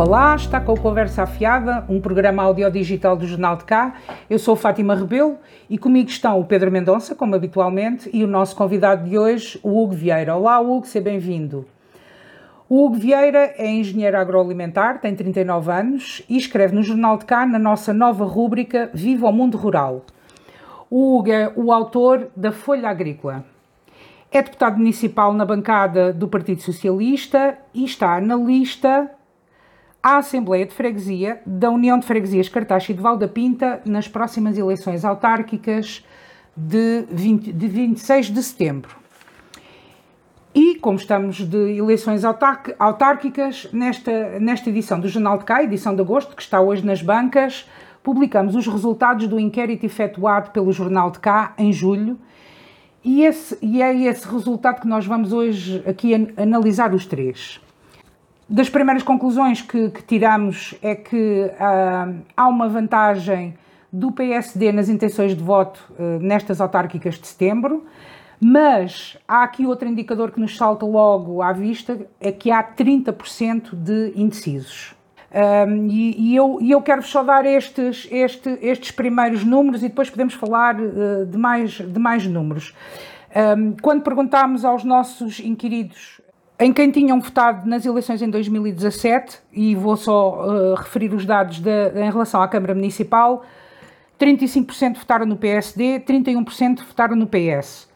Olá, está com a Conversa Afiada, um programa audiodigital do Jornal de Cá. Eu sou Fátima Rebelo e comigo estão o Pedro Mendonça, como habitualmente, e o nosso convidado de hoje, o Hugo Vieira. Olá, Hugo, seja bem-vindo. O Hugo Vieira é engenheiro agroalimentar, tem 39 anos e escreve no Jornal de Cá, na nossa nova rúbrica Viva o Mundo Rural. O Hugo é o autor da Folha Agrícola. É deputado municipal na bancada do Partido Socialista e está na lista à Assembleia de Freguesia da União de Freguesias Cartaxo e de Valda Pinta nas próximas eleições autárquicas de, 20, de 26 de setembro. E, como estamos de eleições autárquicas, nesta, nesta edição do Jornal de Cá, edição de agosto, que está hoje nas bancas, publicamos os resultados do inquérito efetuado pelo Jornal de Cá em julho e, esse, e é esse resultado que nós vamos hoje aqui analisar os três. Das primeiras conclusões que, que tiramos é que uh, há uma vantagem do PSD nas intenções de voto uh, nestas autárquicas de setembro, mas há aqui outro indicador que nos salta logo à vista, é que há 30% de indecisos. Um, e, e, eu, e eu quero só dar estes, este, estes primeiros números e depois podemos falar uh, de, mais, de mais números. Um, quando perguntámos aos nossos inquiridos em quem tinham votado nas eleições em 2017, e vou só uh, referir os dados de, em relação à Câmara Municipal, 35% votaram no PSD, 31% votaram no PS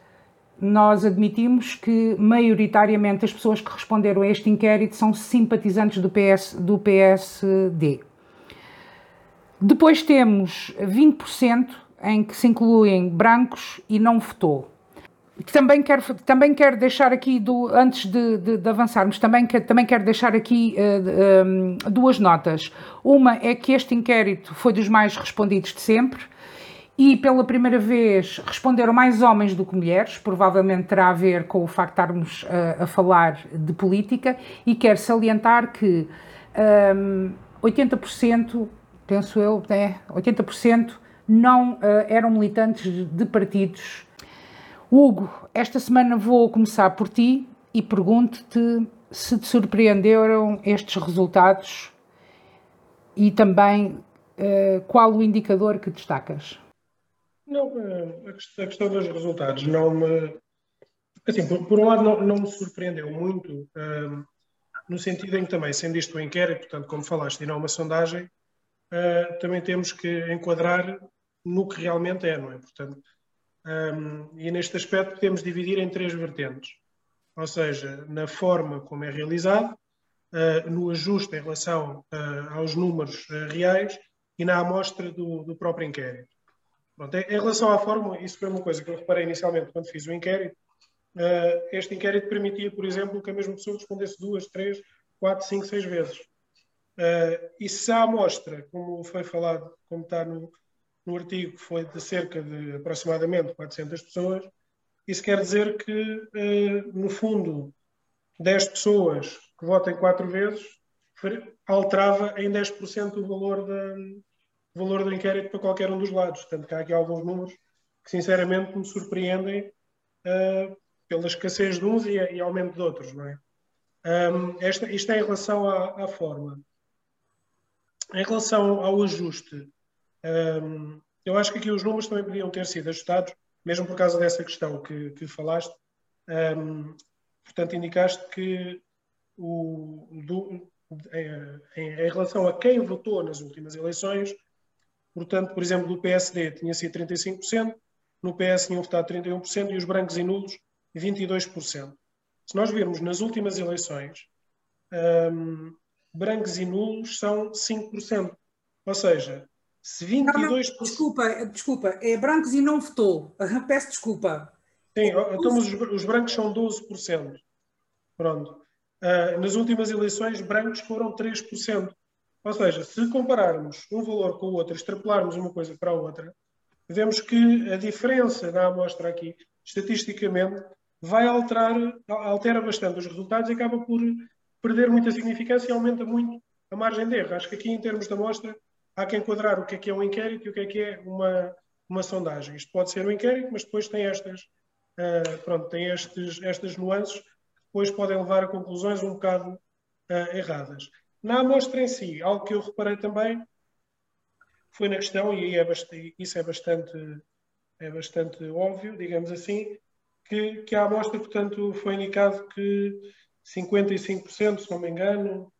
nós admitimos que maioritariamente as pessoas que responderam a este inquérito são simpatizantes do, PS, do PSD. Depois temos 20% em que se incluem brancos e não votou. Também quero, também quero deixar aqui, do, antes de, de, de avançarmos, também, quero, também quero deixar aqui uh, um, duas notas. Uma é que este inquérito foi dos mais respondidos de sempre e pela primeira vez responderam mais homens do que mulheres, provavelmente terá a ver com o facto de estarmos a, a falar de política, e quero salientar que um, 80%, penso eu, é, 80% não uh, eram militantes de partidos. Hugo, esta semana vou começar por ti e pergunto-te se te surpreenderam estes resultados e também uh, qual o indicador que destacas. Não, eh, a questão dos resultados não me. Assim, por, por um lado, não, não, me surpreendeu muito, ehm, no sentido em que também, sendo isto um inquérito, portanto, como falaste, e não uma sondagem, uh, também temos que enquadrar no que realmente é, não é? Portanto, um, e neste aspecto podemos dividir em três vertentes. Ou seja, na forma como é realizado, uh, no ajuste em relação uh, aos números reais e na amostra do, do próprio inquérito. Pronto, em relação à fórmula, isso foi uma coisa que eu reparei inicialmente quando fiz o inquérito. Uh, este inquérito permitia, por exemplo, que a mesma pessoa respondesse duas, três, quatro, cinco, seis vezes. Uh, e se a amostra, como foi falado, como está no, no artigo, foi de cerca de aproximadamente 400 pessoas, isso quer dizer que, uh, no fundo, 10 pessoas que votem quatro vezes alterava em 10% o valor da, valor do inquérito para qualquer um dos lados. Portanto, há aqui alguns números que, sinceramente, me surpreendem uh, pela escassez de uns e, e, aumento de outros. Não é? Um, esta, isto é em relação à, à, forma. Em relação ao ajuste, um, eu acho que aqui os números também podiam ter sido ajustados, mesmo por causa dessa questão que, que falaste. Um, portanto, indicaste que o, do, em, em, relação a quem votou nas últimas eleições, Portanto, por exemplo, do PSD tinha sido 35%, no PS tinham votado 31% e os brancos e nulos 22%. Se nós virmos nas últimas eleições, um, brancos e nulos são 5%. Ou seja, se 22%. Não, não, desculpa, desculpa, é brancos e não votou. Peço desculpa. Sim, então os, os brancos são 12%. Pronto. Uh, nas últimas eleições, brancos foram 3%. Ou seja, se compararmos um valor com o outro, extrapolarmos uma coisa para a outra, vemos que a diferença da amostra aqui, estatisticamente, vai alterar, altera bastante os resultados e acaba por perder muita significância e aumenta muito a margem de erro. Acho que aqui, em termos de amostra, há que enquadrar o que é que é um inquérito e o que é que é uma, uma sondagem. Isto pode ser um inquérito, mas depois tem estas, uh, pronto, tem estes, estas nuances que depois podem levar a conclusões um bocado uh, erradas. na amostra em si, algo que eu reparei também foi na questão, e é bastante, isso é bastante, é bastante óbvio, digamos assim, que, que a amostra, portanto, foi indicado que 55%, se não me engano,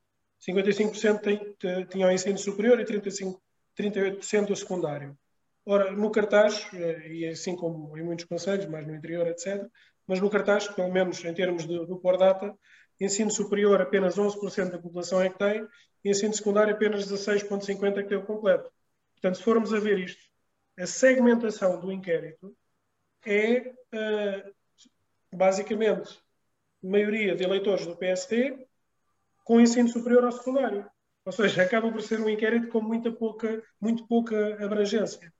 55% tinham ensino superior e 35, 38% o secundário. Ora, no cartaz, eh, e assim como em muitos conselhos, mais no interior, etc., mas no cartaz, pelo menos em termos de, do por data, ensino superior apenas 11% da população é que tem, e ensino secundário apenas 16,50% é que tem o completo. Portanto, se formos a ver isto, a segmentação do inquérito é uh, basicamente maioria de eleitores do PST com ensino superior ao secundário. Ou seja, acaba por ser um inquérito com muita pouca, muito pouca abrangência.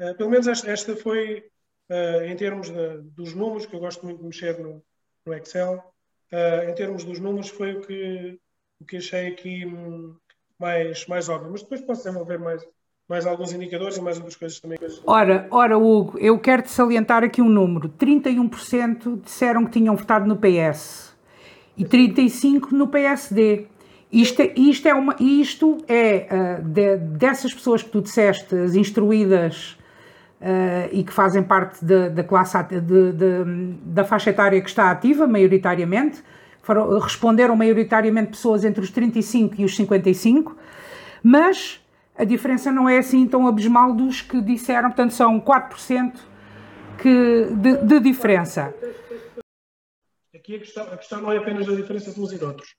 Uh, pelo menos esta, esta foi, uh, em termos de, dos números, que eu gosto muito de mexer no, no Excel, uh, em termos dos números, foi o que, o que achei aqui hum, mais, mais óbvio. Mas depois posso desenvolver mais, mais alguns indicadores e mais outras coisas também. Ora, ora Hugo, eu quero-te salientar aqui um número. 31% disseram que tinham votado no PS e 35% no PSD. Isto, é, isto é, uma, isto é uh, de, dessas pessoas que tu disseste, as instruídas uh, e que fazem parte da classe de, de, da faixa etária que está ativa, maioritariamente, foram, responderam maioritariamente pessoas entre os 35 e os 55, mas a diferença não é assim tão abismal dos que disseram, portanto são 4% que, de, de diferença. Aqui a questão, a questão não é apenas a diferença de uns e de outros.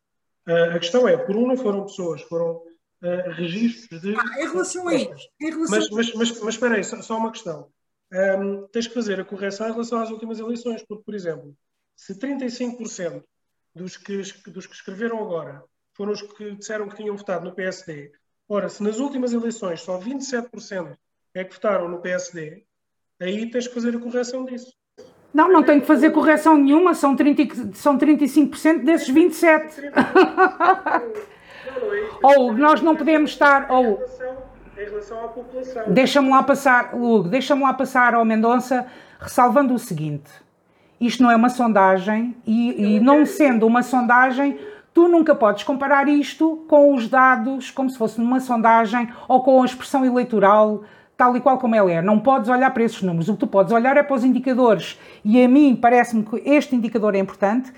Uh, a questão é, por um não foram pessoas, foram uh, registros de. Ah, em relação a isso. Mas, mas, mas, mas espera aí, só, só uma questão. Um, tens que fazer a correção em relação às últimas eleições, porque, por exemplo, se 35% dos que, dos que escreveram agora foram os que disseram que tinham votado no PSD, ora, se nas últimas eleições só 27% é que votaram no PSD, aí tens que fazer a correção disso. Não, não tenho que fazer correção nenhuma, são, 30, são 35% desses 27%. Ou nós não podemos estar. Ou, em relação à população. Deixa-me lá passar, Hugo, deixa-me lá passar ao Mendonça, ressalvando o seguinte: isto não é uma sondagem, e, e não sendo uma sondagem, tu nunca podes comparar isto com os dados, como se fosse numa sondagem, ou com a expressão eleitoral, tal e qual como ela é. Não podes olhar para esses números. O que tu podes olhar é para os indicadores. E a mim parece-me que este indicador é importante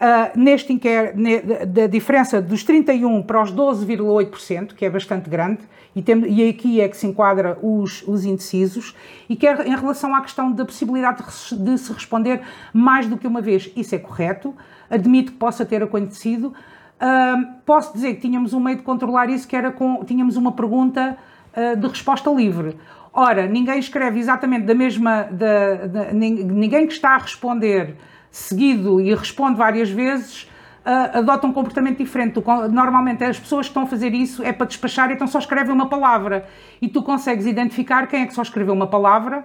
Uh, neste inquérito, da diferença dos 31% para os 12,8%, que é bastante grande, e, tem, e aqui é que se enquadra os, os indecisos, e quer em relação à questão da possibilidade de, de, se responder mais do que uma vez. Isso é correto, admito que possa ter acontecido. Uh, posso dizer que tínhamos um meio de controlar isso, que era com, tínhamos uma pergunta uh, de resposta livre. Ora, ninguém escreve exatamente da mesma, da, da, ninguém que está a responder seguido e responde várias vezes, uh, adota um comportamento diferente. Normalmente as pessoas que estão a fazer isso é para despachar, então só escrevem uma palavra. E tu consegues identificar quem é que só escreveu uma palavra.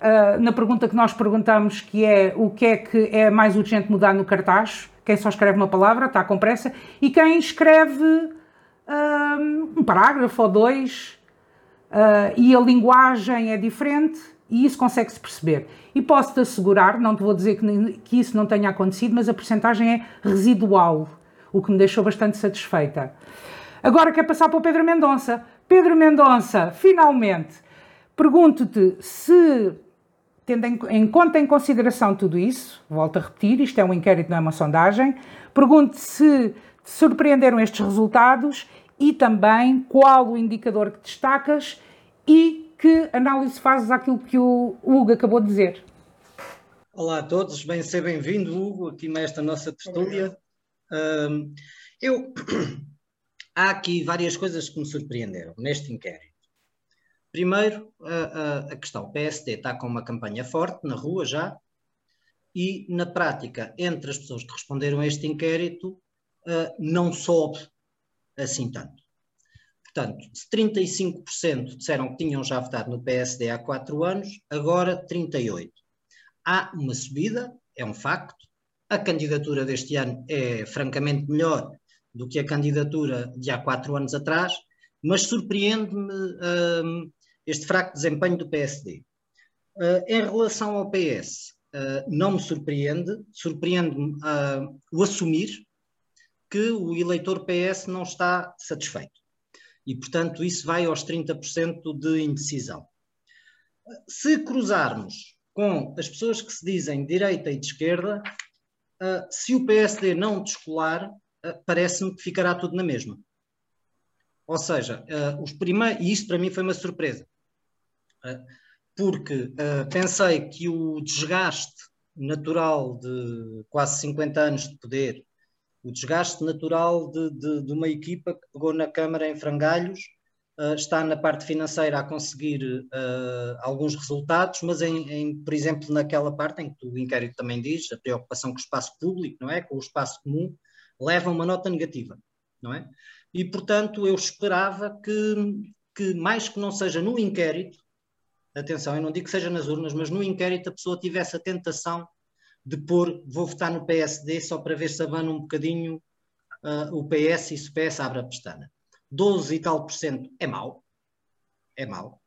Uh, na pergunta que nós perguntamos, que é o que é que é mais urgente mudar no cartaz, quem só escreve uma palavra, está com pressa, e quem escreve uh, um parágrafo ou dois, e a linguagem é diferente, e isso consegue-se perceber. E posso-te assegurar, não te vou dizer que, que isso não tenha acontecido, mas a porcentagem é residual, o que me deixou bastante satisfeita. Agora quer passar para o Pedro Mendonça. Pedro Mendonça, finalmente, pergunto-te se, tendo em, em conta em consideração tudo isso, volto a repetir, isto é um inquérito, não é uma sondagem, pergunto-te se te surpreenderam estes resultados e também qual o indicador que destacas e que análise fazes àquilo que o Hugo acabou de dizer? Olá a todos, bem ser bem-vindo, Hugo, aqui nesta nossa tertúlia. Um, eu, há aqui várias coisas que me surpreenderam neste inquérito. Primeiro, a, a, a questão, o PSD está com uma campanha forte na rua já, e na prática, entre as pessoas que responderam a este inquérito, uh, não soube assim tanto. Portanto, se 35% disseram que tinham já votado no PSD há quatro anos, agora 38%. Há uma subida, é um facto. A candidatura deste ano é francamente melhor do que a candidatura de há quatro anos atrás, mas surpreende-me um, este fraco desempenho do PSD. Uh, em relação ao PS, uh, não me surpreende, surpreende-me uh, o assumir que o eleitor PS não está satisfeito. E, portanto, isso vai aos 30% de indecisão. Se cruzarmos com as pessoas que se dizem direita e de esquerda, uh, se o PSD não descolar, uh, parece-me que ficará tudo na mesma. Ou seja, uh, os primeiros, e isto para mim foi uma surpresa, porque pensei que o desgaste natural de quase 50 anos de poder, o desgaste natural de, de, de uma equipa que pegou na Câmara em frangalhos, uh, está na parte financeira a conseguir uh, alguns resultados, mas em, em, por exemplo, naquela parte em que o inquérito também diz, a preocupação com o espaço público, não é? com o espaço comum, leva uma nota negativa, não é? E, portanto, eu esperava que, que mais que não seja no inquérito, atenção, eu não digo que seja nas urnas, mas no inquérito a pessoa tivesse a tentação de pôr, vou votar no PSD só para ver se abana um bocadinho uh, o PS e se o PS abre a pestana. 12 e tal por cento é mau, é mau,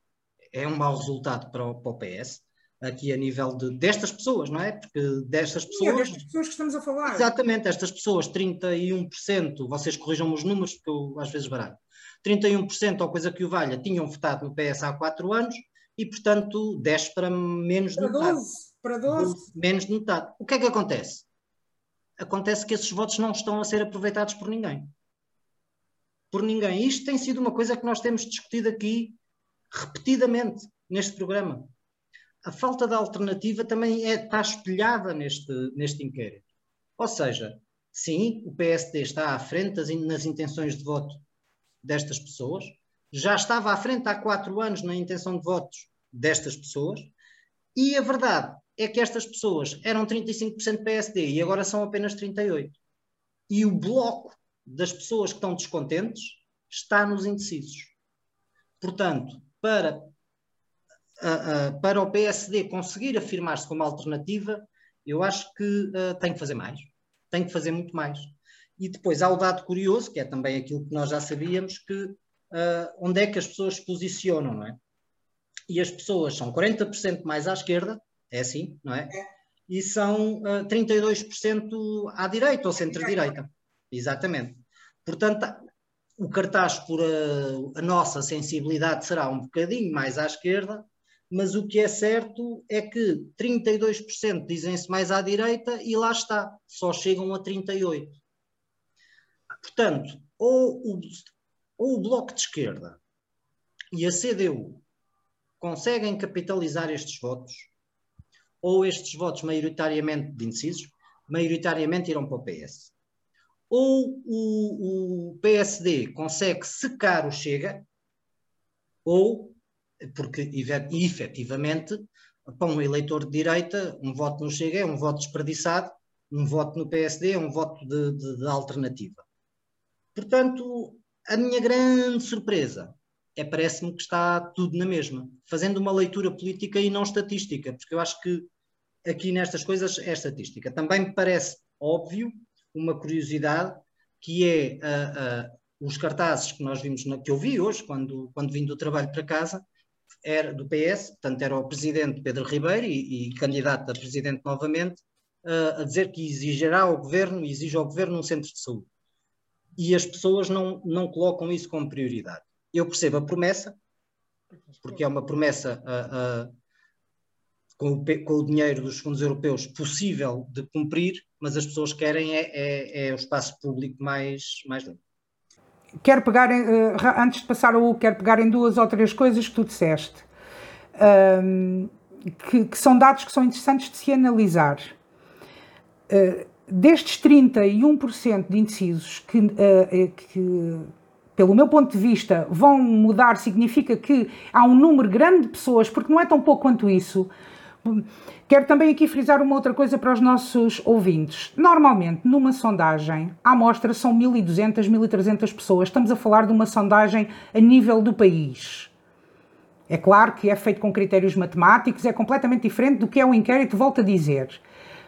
é um mau resultado para o, para o PS, aqui a nível de, destas pessoas, não é? Porque destas pessoas. é destas pessoas que estamos a falar. Exatamente, estas pessoas, 31%, vocês corrijam os números, porque eu às vezes baralho, 31% ou coisa que o valha, tinham votado no PS há 4 anos e, portanto, desce para menos para de metade. 12, para 12. Menos de metade. O que é que acontece? Acontece que esses votos não estão a ser aproveitados por ninguém. Por ninguém. Isto tem sido uma coisa que nós temos discutido aqui repetidamente neste programa. A falta de alternativa também é, está espelhada neste, neste inquérito. Ou seja, sim, o PSD está à frente nas intenções de voto destas pessoas, já estava à frente há quatro anos na intenção de votos destas pessoas, e a verdade é que estas pessoas eram 35% PSD e agora são apenas 38%. E o bloco das pessoas que estão descontentes está nos indecisos. Portanto, para, uh, uh, para o PSD conseguir afirmar-se como alternativa, eu acho que uh, tem que fazer mais. Tem que fazer muito mais. E depois há o dado curioso, que é também aquilo que nós já sabíamos, que onde é que as pessoas se posicionam, não é? E as pessoas são 40% mais à esquerda, é assim, não é? é. E são uh, 32% à direita ou centro-direita. Exatamente. Portanto, o cartaz por a, a, nossa sensibilidade será um bocadinho mais à esquerda, mas o que é certo é que 32% dizem-se mais à direita e lá está, só chegam a 38%. Portanto, ou o, ou o Bloco de Esquerda e a CDU conseguem capitalizar estes votos, ou estes votos maioritariamente de indecisos, maioritariamente irão para o PS. Ou o, o PSD consegue secar o Chega, ou, porque efetivamente, para um eleitor de direita, um voto no Chega é um voto desperdiçado, um voto no PSD é um voto de, de, de alternativa. Portanto, a minha grande surpresa é parece-me que está tudo na mesma, fazendo uma leitura política e não estatística, porque eu acho que aqui nestas coisas é estatística. Também me parece óbvio uma curiosidade que é uh, uh, os cartazes que nós vimos, na, que eu vi hoje, quando, quando vim do trabalho para casa, era do PS, portanto era o presidente Pedro Ribeiro e, e candidato a presidente novamente, uh, a dizer que exigirá ao governo, exige ao governo um centro de saúde. E as pessoas não, não colocam isso como prioridade. Eu percebo a promessa, porque é uma promessa com, o, com, o, dinheiro dos fundos europeus possível de cumprir, mas as pessoas querem é, é, é o espaço público mais, mais limpo. Quero pegar, em, uh, antes de passar ao quero pegar em duas ou três coisas que tu disseste, um, que, que, são dados que são interessantes de se analisar. Uh, destes 31% de indecisos que, uh, que pelo meu ponto de vista, vão mudar significa que há um número grande de pessoas, porque não é tão pouco quanto isso. Quero também aqui frisar uma outra coisa para os nossos ouvintes. Normalmente, numa sondagem, a amostra são 1.200, 1.300 pessoas. Estamos a falar de uma sondagem a nível do país. É claro que é feito com critérios matemáticos, é completamente diferente do que é um inquérito, volto a dizer.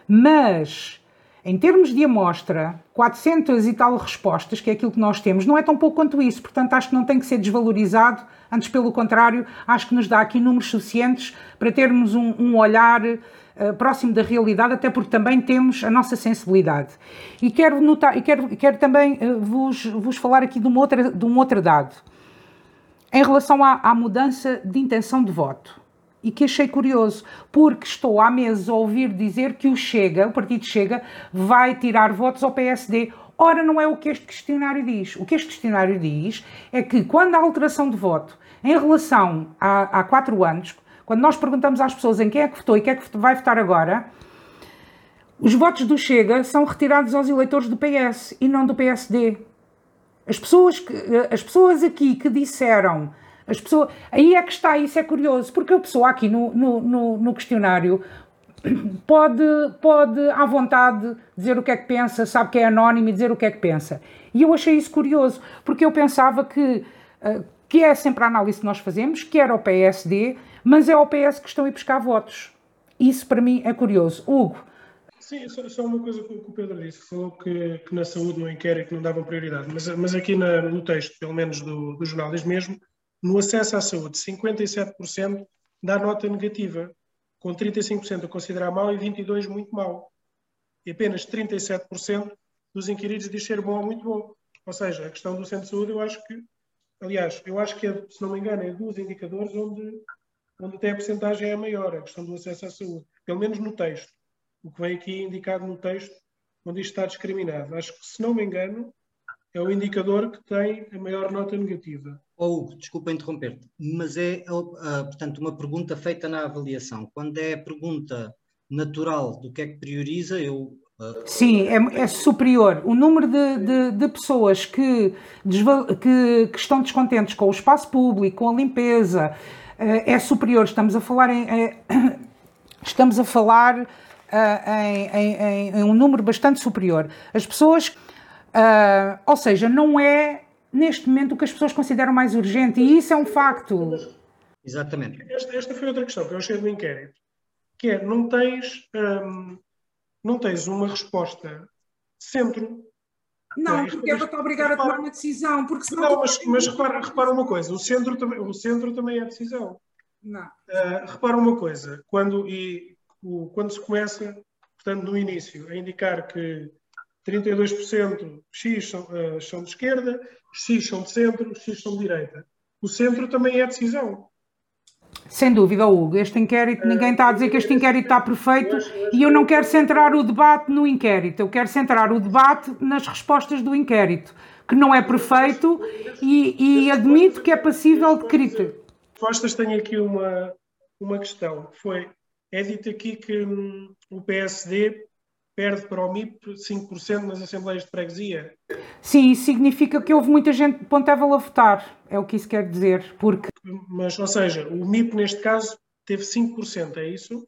Mas em termos de amostra, 400 e tal respostas, que é aquilo que nós temos, não é tão pouco quanto isso, portanto acho que não tem que ser desvalorizado, antes pelo contrário, acho que nos dá aqui números suficientes para termos um, um olhar uh, próximo da realidade, até porque também temos a nossa sensibilidade. E quero, notar, e quero, quero também uh, vos, vos falar aqui de um outro dado, em relação à, à mudança de intenção de voto e que achei curioso, porque estou há meses a ouvir dizer que o Chega, o partido Chega, vai tirar votos ao PSD. Ora, não é o que este questionário diz. O que este questionário diz é que quando há alteração de voto em relação a, há quatro anos, quando nós perguntamos às pessoas em quem é que votou e quem é que vai votar agora, os votos do Chega são retirados aos eleitores do PS e não do PSD. As pessoas, que, as pessoas aqui que disseram as pessoas, aí é que está, isso é curioso, porque a pessoa aqui no, no, no, no questionário pode, pode à vontade dizer o que é que pensa, sabe que é anónimo e dizer o que é que pensa. E eu achei isso curioso, porque eu pensava que, eh, que é sempre a análise que nós fazemos, que era o PSD, mas é o PS que estão a ir buscar votos. Isso para mim é curioso. Hugo. Sim, só, só uma coisa que o Pedro disse, falou que, que na saúde no inquérito não davam prioridade, mas, mas aqui na, no texto, pelo menos do, do jornal, diz mesmo no acesso à saúde, 57% dá nota negativa, com 35% a considerar mau e 22% muito mau. E apenas 37% dos inquiridos diz ser bom ou muito bom. Ou seja, a questão do centro de saúde, eu acho que, aliás, eu acho que, é, se não me engano, é dos indicadores onde, onde até a porcentagem é maior, a questão do acesso à saúde. Pelo menos no texto. O que vem aqui indicado no texto, onde isto está discriminado. Acho que, se não me engano, é o indicador que tem a maior nota negativa. Oh, Hugo, desculpa interromper-te, mas é, uh, portanto, uma pergunta feita na avaliação. Quando é a pergunta natural do que é que prioriza, eu. Uh... Sim, é, é, superior. O número de, de, de pessoas que, que, que, estão descontentes com o espaço público, com a limpeza, uh, é superior. Estamos a falar em. estamos a falar em, em, em um número bastante superior. As pessoas Uh, ou seja, não é neste momento o que as pessoas consideram mais urgente, e isso é um facto. Exatamente. Esta, esta foi outra questão que eu achei do inquérito, que é, não tens, um, não tens uma resposta centro. Não, é, porque é para te obrigar repara, a tomar uma decisão, porque senão... Não, mas, mas repara, repara uma coisa, o centro também, o centro também é decisão. Não. Uh, repara uma coisa, quando, e, o, quando se começa, portanto, no início, a indicar que 32% X são, uh, são de esquerda, X são de centro, X são de direita. O centro também é decisão. Sem dúvida, Hugo. Este inquérito, ninguém está a dizer que este inquérito está perfeito e eu não quero centrar o debate no inquérito, eu quero centrar o debate nas respostas do inquérito, que não é perfeito e, e admito que é passível de crítica. Respostas, tenho aqui uma, uma questão. Foi, é dito aqui que hum, o PSD perde para o MIP 5% nas assembleias de freguesia. Sim, isso significa que houve muita gente de Pontevel a votar, é o que isso quer dizer, porque... Mas, ou seja, o MIP neste caso teve 5%, é isso?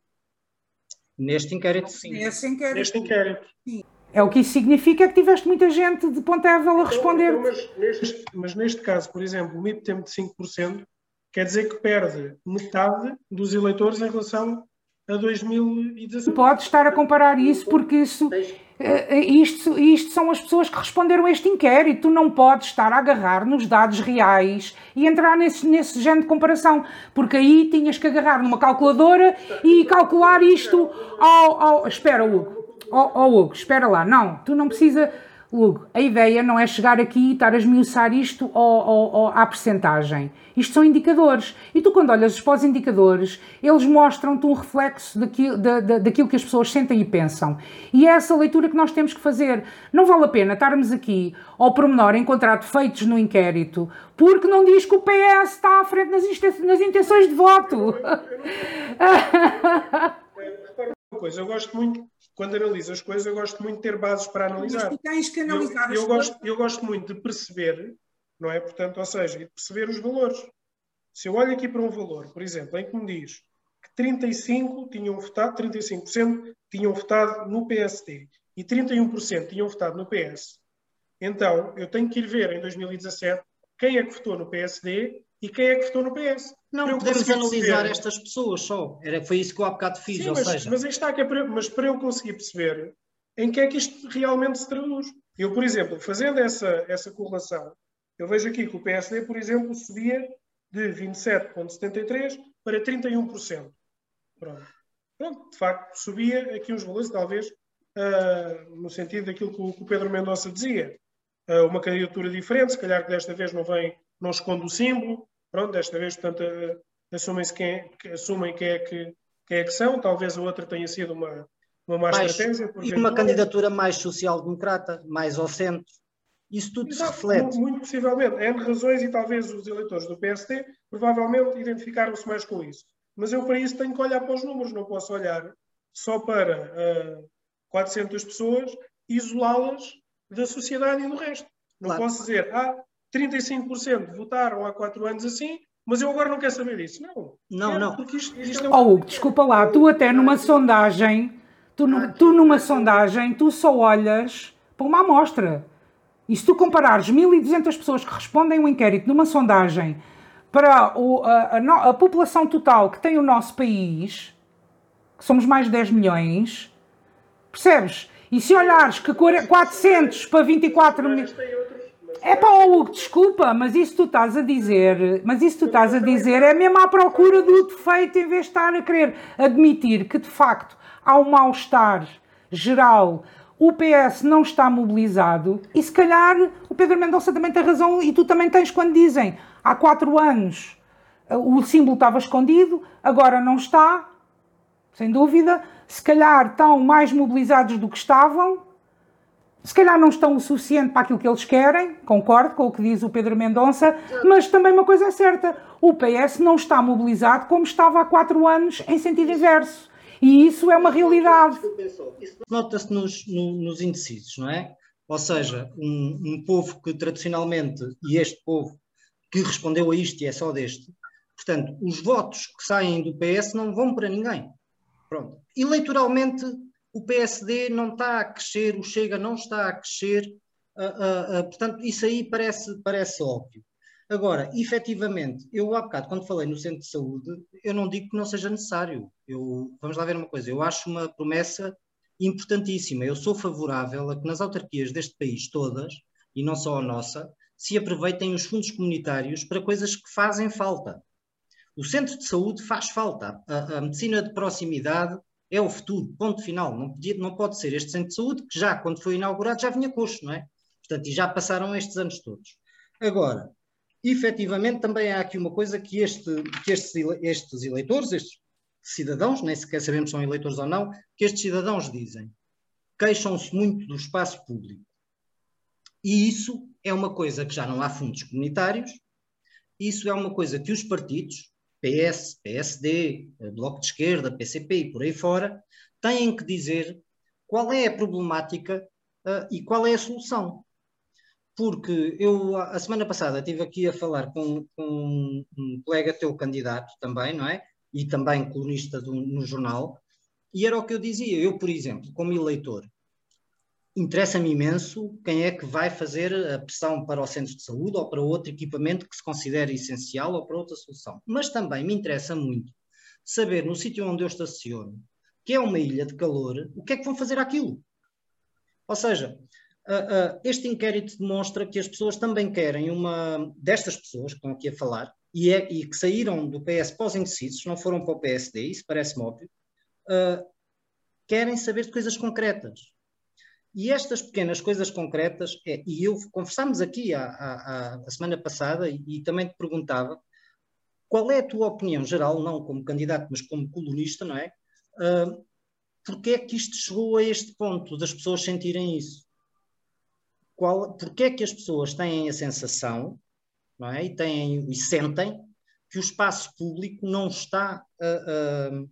Neste inquérito, sim. Neste inquérito. Neste inquérito. Sim. É o que isso significa que tiveste muita gente de Pontevel a responder. Então, mas, neste, mas, neste, caso, por exemplo, o MIP tem de 5%, quer dizer que perde metade dos eleitores em relação a 2017. Pode estar a comparar isso porque isso, eh, isto, isto são as pessoas que responderam a este inquérito. Tu não podes estar a agarrar nos dados reais e entrar nesse, nesse género de comparação, porque aí tinhas que agarrar numa calculadora e calcular isto ao. ao espera, Hugo. Oh, oh, Hugo, espera lá. Não, tu não precisa. Hugo, a ideia não é chegar aqui e estar a esmiuçar isto ao, ao, ao, à percentagem. Isto são indicadores. E tu, quando olhas para os indicadores, eles mostram-te um reflexo daquilo, da, da, daquilo que as pessoas sentem e pensam. E é essa leitura que nós temos que fazer. Não vale a pena estarmos aqui, ao pormenor, encontrar defeitos no inquérito, porque não diz que o PS está à frente nas, nas intenções de voto. uma coisa, eu gosto muito, quando analiso as coisas, eu gosto muito de ter bases para analisar. Mas tu tens que analisar eu, eu gosto, eu gosto muito de perceber, não é? Portanto, ou seja, de perceber os valores. Se eu olho aqui para um valor, por exemplo, em que me diz que 35 tinham votado, 35% tinham votado no PSD e 31% tinham votado no PS, então eu tenho que ir ver em 2017 quem é que votou no PSD e quem é que votou no PS. Não, podemos analisar perceber. estas pessoas só. Era, foi isso que eu há bocado fiz. Sim, ou mas, seja... mas está que é mas para eu conseguir perceber em que é que isto realmente se traduz. Eu, por exemplo, fazendo essa, essa correlação, eu vejo aqui que o PSD, por exemplo, subia de 27,73% para 31%. Pronto. pronto, de facto, subia aqui uns valores, talvez, uh, no sentido daquilo que o, que o Pedro Mendonça dizia. Uh, uma candidatura diferente, se calhar que desta vez não vem, não esconde o símbolo, pronto, desta vez, portanto, assumem-se quem, é, assumem quem é, que, quem é que são, talvez a outra tenha sido uma, uma má mais, estratégia. E uma candidatura mais social-democrata, mais ao centro. Isso tudo Exato, se reflete. Muito possivelmente. N razões e talvez os eleitores do PSD provavelmente identificaram-se mais com isso. Mas eu, para isso, tenho que olhar para os números, não posso olhar só para uh, 400 pessoas isolá-las da sociedade e do resto. Não claro. posso dizer, ah, 35% votaram há 4 anos assim, mas eu agora não quero saber disso. Não. Não, não. Porque isto, isto é oh, Hugo, desculpa lá, tu até numa sondagem, tu, tu numa sondagem, tu só olhas para uma amostra. E se tu comparares 1.200 pessoas que respondem um inquérito numa sondagem para o, a, a, a, população total que tem o nosso país, que somos mais de 10 milhões, percebes? E se olhares que 400 para 24 milhões. É pá, oh, desculpa, mas isso tu estás a dizer, mas isso tu estás a dizer é mesmo à procura do defeito em vez de estar a querer admitir que de facto há um mal-estar geral. O PS não está mobilizado e se calhar o Pedro Mendonça também tem razão e tu também tens quando dizem há quatro anos uh, o símbolo estava escondido, agora não está, sem dúvida, se calhar estão mais mobilizados do que estavam, se calhar não estão o suficiente para aquilo que eles querem, concordo com o que diz o Pedro Mendonça, mas também uma coisa é certa, o PS não está mobilizado como estava há quatro anos em sentido inverso. E isso é uma realidade. Nota-se nos, nos indecisos, não é? Ou seja, um, um, povo que tradicionalmente, e este povo que respondeu a isto e é só deste, portanto, os votos que saem do PS não vão para ninguém. Pronto. Eleitoralmente, o PSD não está a crescer, o Chega não está a crescer, uh, uh, portanto, isso aí parece, parece óbvio. Agora, efetivamente, eu há bocado, quando falei no centro de saúde, eu não digo que não seja necessário. Eu, vamos lá ver uma coisa, eu acho uma promessa importantíssima. Eu sou favorável a que nas autarquias deste país todas, e não só a nossa, se aproveitem os fundos comunitários para coisas que fazem falta. O centro de saúde faz falta. A, a medicina de proximidade é o futuro, ponto final. Não, podia, não pode ser este centro de saúde que já, quando foi inaugurado, já vinha coxo, não é? Portanto, e já passaram estes anos todos. Agora, efetivamente também há aqui uma coisa que, este, que estes, estes eleitores, estes cidadãos, nem sequer sabemos se são eleitores ou não, que estes cidadãos dizem. Queixam-se muito do espaço público. E isso é uma coisa que já não há fundos comunitários, isso é uma coisa que os partidos, PS, PSD, Bloco de Esquerda, PCP e por aí fora, têm que dizer qual é a problemática uh, e qual é a solução porque eu, a semana passada, estive aqui a falar com, com um colega teu candidato também, não é? E também colunista do, no jornal, e era o que eu dizia. Eu, por exemplo, como eleitor, interessa-me imenso quem é que vai fazer a pressão para o centro de saúde ou para outro equipamento que se considere essencial ou para outra solução. Mas também me interessa muito saber, no sítio onde eu estaciono, que é uma ilha de calor, o que é que vão fazer aquilo. Ou seja, este inquérito demonstra que as pessoas também querem uma destas pessoas que estão aqui a falar e, é, e que saíram do PS pós-indecisos, não foram para o PSD, isso parece-me óbvio, querem saber de coisas concretas. E estas pequenas coisas concretas, é, e eu conversámos aqui a, a, a semana passada e, e, também te perguntava qual é a tua opinião geral, não como candidato, mas como colunista, não é? Uh, porque é que isto chegou a este ponto das pessoas sentirem isso? qual, porque é que as pessoas têm a sensação não é? e, têm, e sentem que o espaço público não está uh, uh,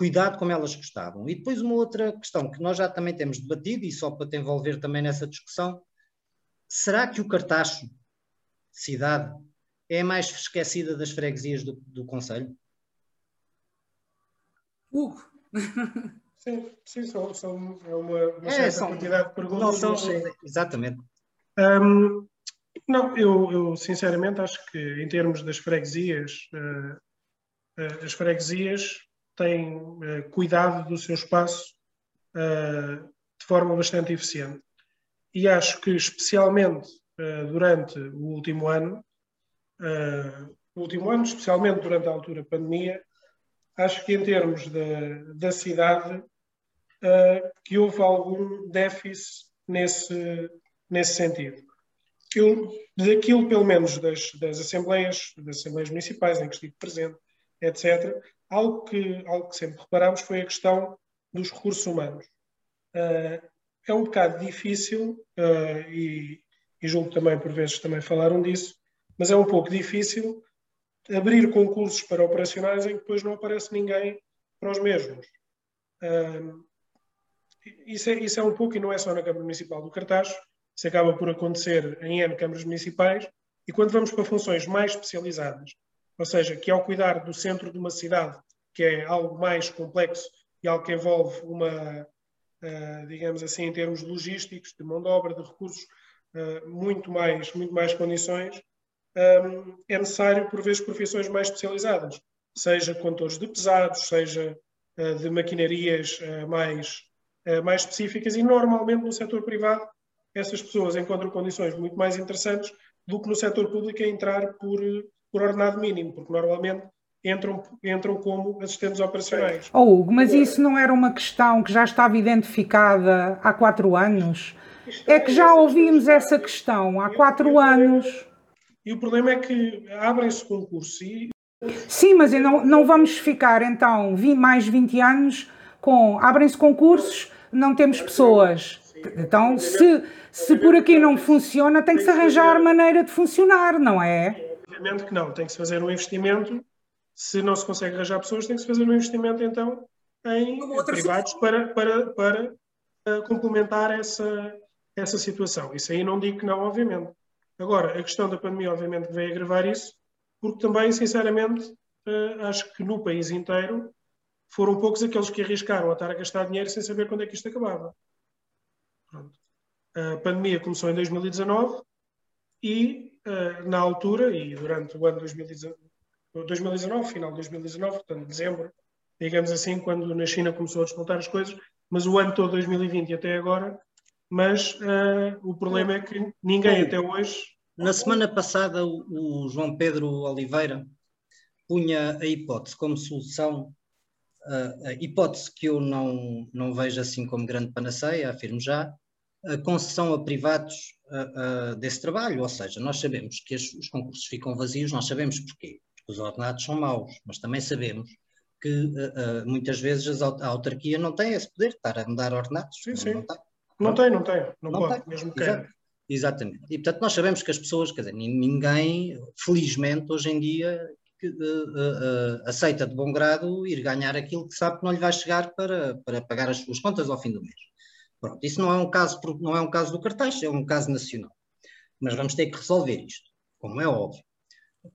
cuidado como elas gostavam. E depois uma outra questão que nós já também temos debatido, e só para te envolver também nessa discussão, será que o Cartacho, cidade, é a mais esquecida das freguesias do, do Conselho? Hugo! Sim, sim são, são é uma, uma é, certa são, quantidade de perguntas. Não são, exatamente. Um, não, eu, eu, sinceramente acho que em termos das freguesias, uh, uh, as freguesias têm uh, cuidado do seu espaço de forma bastante eficiente. E acho que, especialmente durante o último ano, o último ano, especialmente durante a altura da pandemia, acho que em termos da, da cidade, uh, que houve algum déficit nesse, nesse sentido. Eu, daquilo, pelo menos, das, das, assembleias, das assembleias municipais em que estive presente, etc., algo que, algo que sempre reparámos foi a questão dos recursos humanos. Uh, é um bocado difícil, uh, e, e julgo também, por vezes, também falaram disso, mas é um pouco difícil abrir concursos para operacionais em que depois não aparece ninguém para os mesmos. Uh, isso, é, isso é um pouco, e não é só na Câmara Municipal do Cartaz, isso acaba por acontecer em N câmaras municipais, e quando vamos para funções mais especializadas, ou seja, que ao cuidar do centro de uma cidade, que é algo mais complexo e algo que envolve uma, uh, digamos assim, em termos logísticos, de mão de obra, de recursos, uh, muito, mais, muito mais condições, ehm, é necessário, por vezes, profissões mais especializadas, seja condutores de pesados, seja uh, de maquinarias mais, mais específicas, e normalmente no setor privado essas pessoas encontram condições muito mais interessantes do que no setor público a entrar por, por ordenado mínimo, porque normalmente entram, entram como assistentes operacionais. Oh, Hugo, mas isso não era uma questão que já estava identificada há quatro anos? É que já ouvimos essa questão há quatro anos. E o problema é que abrem-se concursos e... Sim, mas não, não vamos ficar então mais 20 anos com abrem-se concursos, não temos pessoas. Então, se, se por aqui não funciona, tem que se arranjar maneira de funcionar, não é? Obviamente que não, tem que se fazer um investimento se não se consegue arranjar pessoas, tem que se fazer um investimento então em privados para, para, para uh, complementar essa, essa situação. Isso aí não digo que não, obviamente. Agora, a questão da pandemia, obviamente, que veio agravar isso, porque também, sinceramente, uh, acho que no país inteiro foram poucos aqueles que arriscaram a estar a gastar dinheiro sem saber quando é que isto acabava. Pronto. A pandemia começou em 2019 e, uh, na altura, e durante o ano 2019, 2019, final de 2019, portanto, dezembro, digamos assim, quando na China começou a despontar as coisas, mas o ano todo 2020 até agora, mas uh, o problema é que ninguém até hoje. Na semana passada, o, o João Pedro Oliveira punha a hipótese como solução, uh, a hipótese que eu não, não vejo assim como grande panaceia, afirmo já, a concessão a privados uh, desse trabalho, ou seja, nós sabemos que os concursos ficam vazios, nós sabemos porquê os ordenados são maus, mas também sabemos que uh, uh, muitas vezes a autarquia não tem esse poder de estar a mudar ordenados. Sim, sim. Não, não, tem, não tem, não, não pode, tem. mesmo que Exato. Exatamente. E portanto nós sabemos que as pessoas, quer dizer, ninguém, felizmente, hoje em dia, que, uh, aceita de bom grado ir ganhar aquilo que sabe que não lhe vai chegar para, para pagar as suas contas ao fim do mês. Pronto, isso não é um caso, não é um caso do cartaz, é um caso nacional. Mas vamos ter que resolver isto, como é óbvio.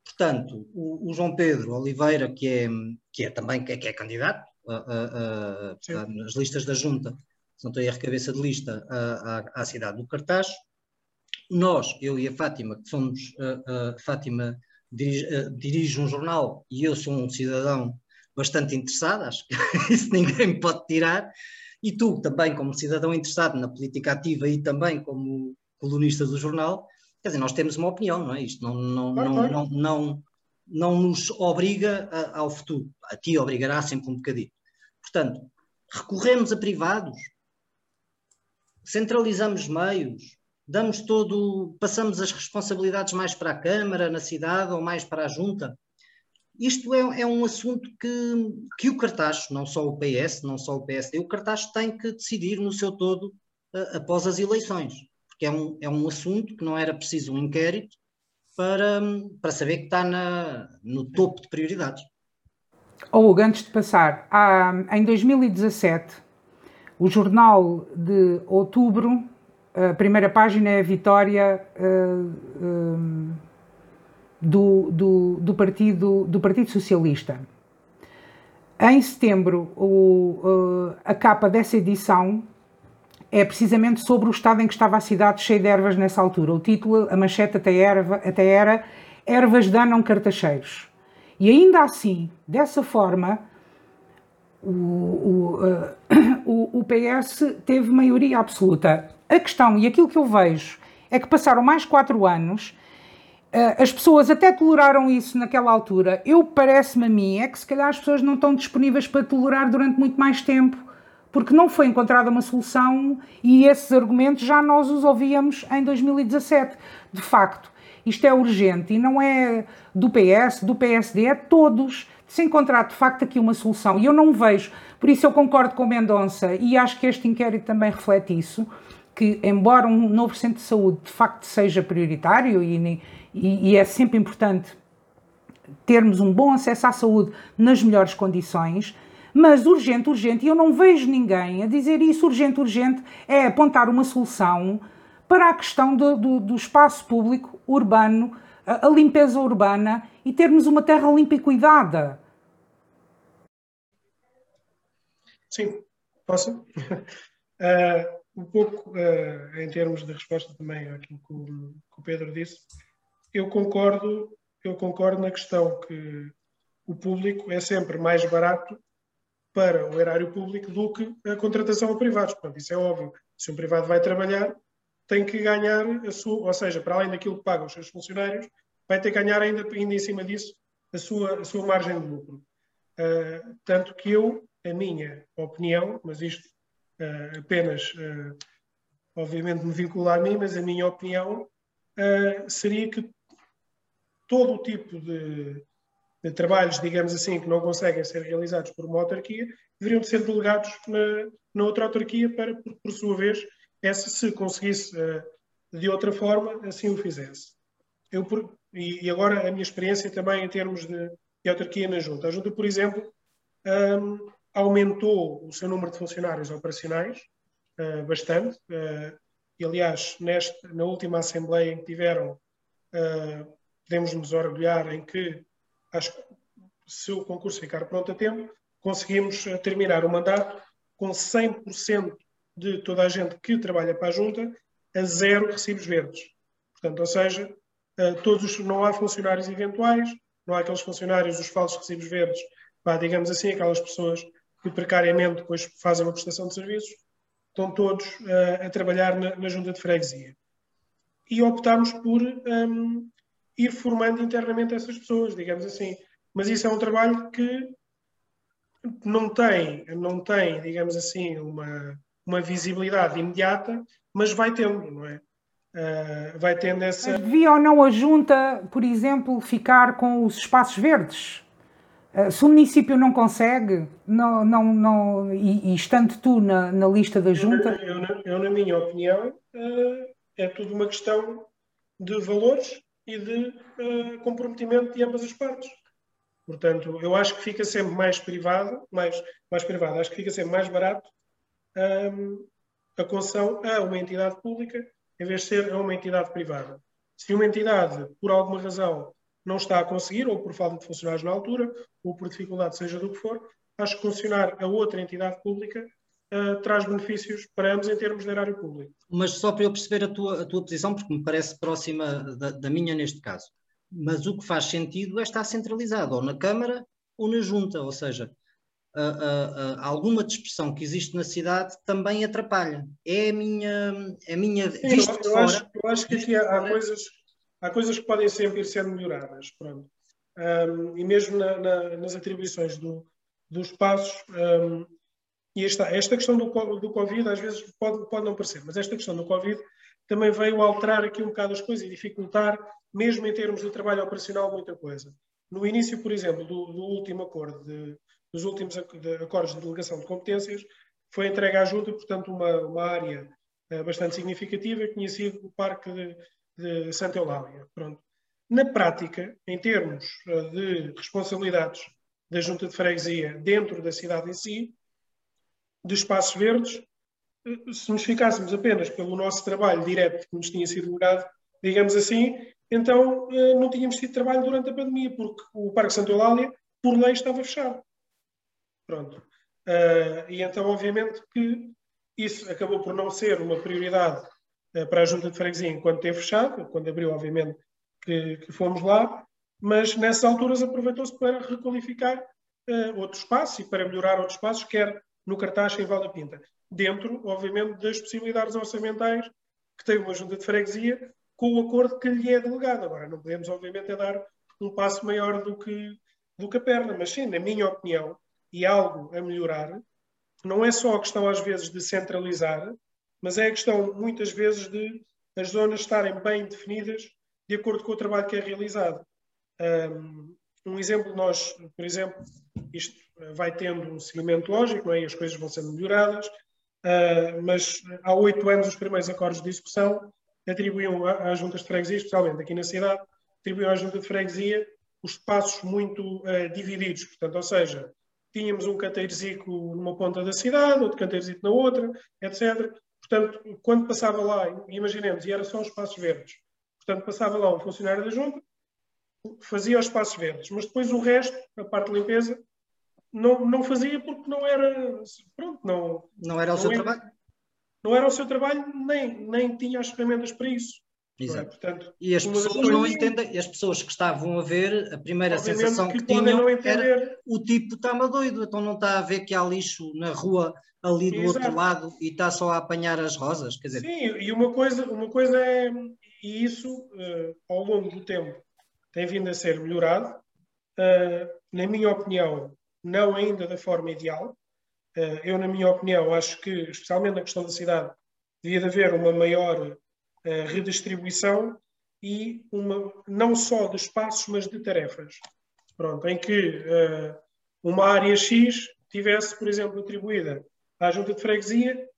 Portanto, o, o, João Pedro Oliveira, que é, que é também que é, que é candidato a, a, a, nas listas da Junta, se não estou a cabeça de lista, à, à cidade do Cartaz, nós, eu e a Fátima, que somos, a, Fátima dirige, dirige, um jornal e eu sou um cidadão bastante interessado, acho que isso ninguém me pode tirar, e tu também como cidadão interessado na política ativa e também como colunista do jornal, Quer dizer, nós temos uma opinião, não é? Isto não, não, não, não, não, não nos obriga a, ao futuro. A ti obrigará sempre um bocadinho. Portanto, recorremos a privados, centralizamos meios, damos todo, passamos as responsabilidades mais para a Câmara, na cidade ou mais para a Junta. Isto é, é um assunto que, que o cartaz, não só o PS, não só o PSD, o cartaz tem que decidir no seu todo uh, após as eleições porque é um, é um assunto que não era preciso um inquérito para, para saber que está na, no topo de prioridades. Oh, Hugo, antes de passar, em 2017, o jornal de outubro, a primeira página é a vitória uh, uh, do, do, do, partido, do Partido Socialista. Em setembro, o, uh, a capa dessa edição é precisamente sobre o estado em que estava a cidade cheia de ervas nessa altura. O título, a manchete até, erva, até era Ervas danam cartacheiros. E ainda assim, dessa forma, o, o, uh, o, PS teve maioria absoluta. A questão, e aquilo que eu vejo, é que passaram mais quatro anos as pessoas até toleraram isso naquela altura. Eu parece-me a mim é que se calhar as pessoas não estão disponíveis para tolerar durante muito mais tempo, porque não foi encontrada uma solução e esses argumentos já nós os ouvíamos em 2017. De facto, isto é urgente e não é do PS, do PSD, é todos. Se encontrar de facto aqui uma solução, e eu não vejo, por isso eu concordo com Mendonça e acho que este inquérito também reflete isso, que embora um novo centro de saúde de facto seja prioritário e, e, e é sempre importante termos um bom acesso à saúde nas melhores condições, mas urgente, urgente, e eu não vejo ninguém a dizer isso, urgente, urgente, é apontar uma solução para a questão do, do, do espaço público urbano, a, a, limpeza urbana e termos uma terra limpa e cuidada. Sim, posso? Uh, um pouco uh, em termos de resposta também àquilo que o, que o Pedro disse, eu concordo, eu concordo na questão que o público é sempre mais barato para o erário público do que a contratação a privados. Portanto, isso é óbvio. Se um privado vai trabalhar, tem que ganhar a sua, ou seja, para além daquilo que pagam os seus funcionários, vai ter que ganhar ainda, ainda em cima disso a sua, a sua margem de lucro. Uh, tanto que eu, a minha opinião, mas isto uh, apenas, uh, obviamente, me vincula a mim, mas a minha opinião seria que todo o tipo de, de, trabalhos, digamos assim, que não conseguem ser realizados por uma autarquia, deveriam de ser delegados na, na outra autarquia para, por, por sua vez, essa, se conseguisse uh, de outra forma, assim o fizesse. Eu, e, agora a minha experiência também em termos de, de autarquia na Junta. A Junta, por exemplo, um, aumentou o seu número de funcionários operacionais uh, bastante. Uh, e, aliás, neste, na última Assembleia em que tiveram, podemos nos orgulhar em que, se o concurso ficar pronto a tempo, conseguimos terminar o mandato com 100% de toda a gente que trabalha para a junta a zero recibos verdes. Portanto, ou seja, todos não há funcionários eventuais, não há aqueles funcionários dos falsos recibos verdes, pá, digamos assim, aquelas pessoas que precariamente depois fazem uma prestação de serviços, estão todos uh, a trabalhar na, na, junta de freguesia. E optámos por um, ir formando internamente essas pessoas, digamos assim. Mas isso é um trabalho que não tem, não tem, digamos assim, uma, uma visibilidade imediata, mas vai tendo, não é? Uh, vai tendo essa. Devia ou não a junta, por exemplo, ficar com os espaços verdes? Uh, se o município não consegue, não, não, não, e, e estando tu na, na lista da junta. Eu, eu, eu na minha opinião, uh, é tudo uma questão de valores e de comprometimento de ambas as partes. Portanto, eu acho que fica sempre mais privado, mais, mais privado, acho que fica sempre mais barato um, a concessão a uma entidade pública em vez de ser a uma entidade privada. Se uma entidade, por alguma razão, não está a conseguir, ou por falta de funcionários na altura, ou por dificuldade, seja do que for, acho que funcionar a outra entidade pública uh, traz benefícios para ambos em termos de erário público. Mas só para eu perceber a tua, a tua posição, porque me parece próxima da, da minha neste caso. Mas o que faz sentido é estar centralizado ou na Câmara ou na Junta, ou seja, uh, uh, alguma dispersão que existe na cidade também atrapalha. É a minha, é a minha Sim, eu, eu, fora, acho, eu acho que aqui há, há, coisas, há coisas que podem sempre ir sendo melhoradas. Pronto. Um, e mesmo na, na, nas atribuições do, dos espaços, um, e esta, esta questão do, do Covid às vezes pode, pode não parecer, mas esta questão do Covid também veio alterar aqui um bocado as coisas e dificultar, mesmo em termos de trabalho operacional, muita coisa. No início, por exemplo, do, do último acordo de, dos últimos acordos de delegação de competências, foi entregue à Junta, portanto, uma, uma área uh, bastante significativa, que tinha sido o Parque de, de Santa Eulália. Pronto. Na prática, em termos uh, de responsabilidades da Junta de Freguesia dentro da cidade em si, de espaços verdes, uh, se nos ficássemos apenas pelo nosso trabalho direto que nos tinha sido legado, digamos assim, então não tínhamos tido trabalho durante a pandemia, porque o Parque Santa Eulália, por lei, estava fechado. Pronto. Uh, e então, obviamente, que isso acabou por não ser uma prioridade uh, para a Junta de Freguesia enquanto teve fechado, quando abriu, obviamente, que, que fomos lá, mas nessas alturas aproveitou-se para requalificar uh, outros espaços e para melhorar outros espaços, quer no Cartaz em Valda Pinta, dentro, obviamente, das possibilidades orçamentais que tem uma Junta de Freguesia com o acordo que lhe é delegado. Agora, não podemos, obviamente, é dar um passo maior do que, do que a perna, mas sim, na minha opinião, e algo a melhorar, não é só a questão, às vezes, de centralizar, mas é a questão, muitas vezes, de as zonas estarem bem definidas de acordo com o trabalho que é realizado. Um exemplo, nós, por exemplo, isto vai tendo um seguimento lógico, é? e as coisas vão sendo melhoradas, uh, mas há oito anos os primeiros acordos de discussão atribuíam às juntas de freguesia, especialmente aqui na cidade, atribuíam à junta de freguesia os espaços muito uh, divididos, portanto, ou seja, tínhamos um canteirozico numa ponta da cidade, outro canteirozico na outra, etc. Portanto, quando passava lá, imaginemos, e era só os espaços verdes, portanto, passava lá um funcionário da junta, fazia os espaços verdes, mas depois o resto, a parte de limpeza, não, não fazia porque não era. Pronto, não, não era o não seu era, trabalho. Não era o seu trabalho, nem, nem tinha as ferramentas para isso. É? Exato. É? Portanto, e as pessoas não entendem, as pessoas que estavam a ver, a primeira sensação que, que tinham era o tipo está-me doido, então não está a ver que há lixo na rua ali do Exato. outro lado e está só a apanhar as rosas. Quer dizer... Sim, e uma coisa, uma coisa é, e isso uh, ao longo do tempo tem vindo a ser melhorado. Uh, na minha opinião, não ainda da forma ideal. Uh, eu, na minha opinião, acho que, especialmente na questão da cidade, devia de haver uma maior uh, redistribuição e uma, não só de espaços, mas de tarefas. Pronto, em que uma área X tivesse, por exemplo, atribuída à junta de freguesia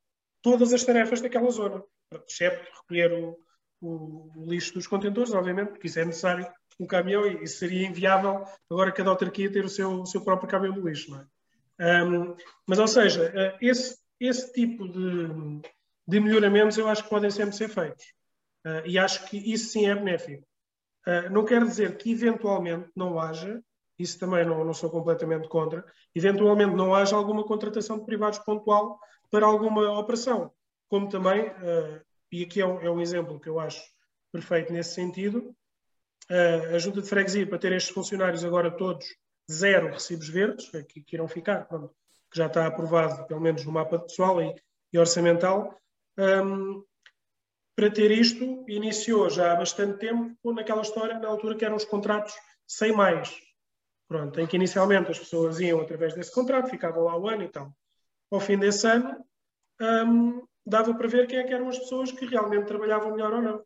todas as tarefas daquela zona, exceto recolher o, o, o lixo dos contentores, obviamente, porque isso é necessário um caminhão e, seria inviável agora cada autarquia ter o seu, o seu próprio caminhão de lixo. Não é? Um, mas, ou seja, uh, esse, esse tipo de, de melhoramentos eu acho que podem sempre ser feitos. Uh, e acho que isso sim é benéfico. Uh, não quer dizer que eventualmente não haja, isso também não, não sou completamente contra, eventualmente não haja alguma contratação de privados pontual para alguma operação. Como também, e aqui é um, é um exemplo que eu acho perfeito nesse sentido, a junta de freguesia para ter estes funcionários agora todos zero recibos verdes, que, que irão ficar, pronto, que já está aprovado, pelo menos no mapa pessoal e, e orçamental. Um, para ter isto, iniciou já há bastante tempo naquela história, na altura que eram os contratos sem mais. Pronto, em que inicialmente as pessoas iam através desse contrato, ficavam lá o ano e tal. Ao fim desse ano, um, dava para ver quem é que eram as pessoas que realmente trabalhavam melhor ou não.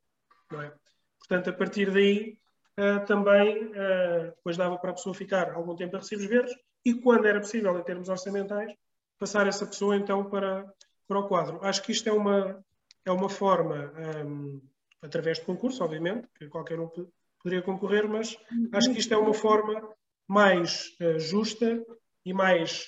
não é? Portanto, a partir daí, uh, também uh, depois dava para a pessoa ficar algum tempo a recibos verdes e, quando era possível, em termos orçamentais, passar essa pessoa então para, para o quadro. Acho que isto é uma, é uma forma, um, ehm, através de concurso, obviamente, que qualquer um poderia concorrer, mas acho que isto é uma forma mais uh, justa e mais,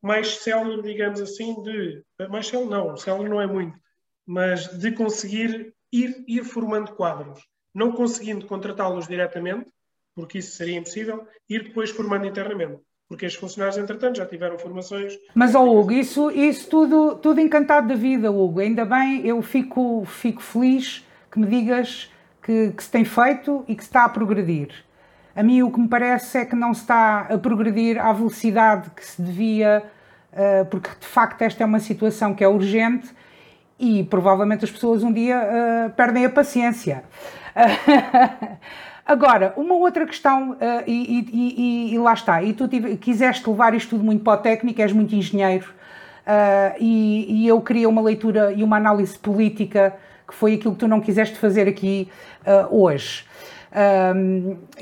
mais célere, digamos assim, de. Mais célere, não, célere não é muito, mas de conseguir ir, ir formando quadros não conseguindo contratá-los diretamente, porque isso seria impossível, ir depois formando internamente. Porque estes funcionários, entretanto, já tiveram formações. Mas, oh, Hugo, isso, isso tudo, tudo encantado da vida, Hugo. Ainda bem, eu fico, fico feliz que me digas que, que se tem feito e que se está a progredir. A mim o que me parece é que não se está a progredir à velocidade que se devia, uh, porque de facto esta é uma situação que é urgente e provavelmente as pessoas um dia uh, perdem a paciência. Agora, uma outra questão, uh, e, e, e, e, lá está, e tu tive, quiseste levar isto tudo muito para o técnico, és muito engenheiro, uh, e, eu queria uma leitura e uma análise política, que foi aquilo que tu não quiseste fazer aqui uh, hoje.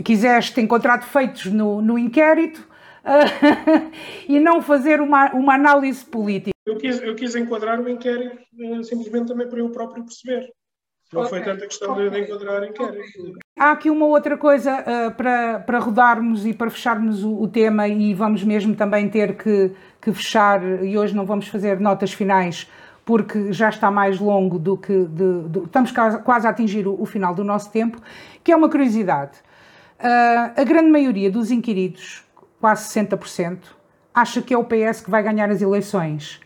quiseste encontrar defeitos no, no inquérito e não fazer uma, uma análise política. Eu quis, eu quis enquadrar o inquérito simplesmente também para eu próprio perceber. Não okay. foi tanta questão okay. de enquadrar inquérito. Há aqui uma outra coisa uh, para, para rodarmos e para fecharmos o, o, tema, e vamos mesmo também ter que, que fechar, e hoje não vamos fazer notas finais, porque já está mais longo do que. De, de, estamos quase a atingir o, o, final do nosso tempo, que é uma curiosidade. Uh, a grande maioria dos inquiridos, quase 60%, acha que é o PS que vai ganhar as eleições.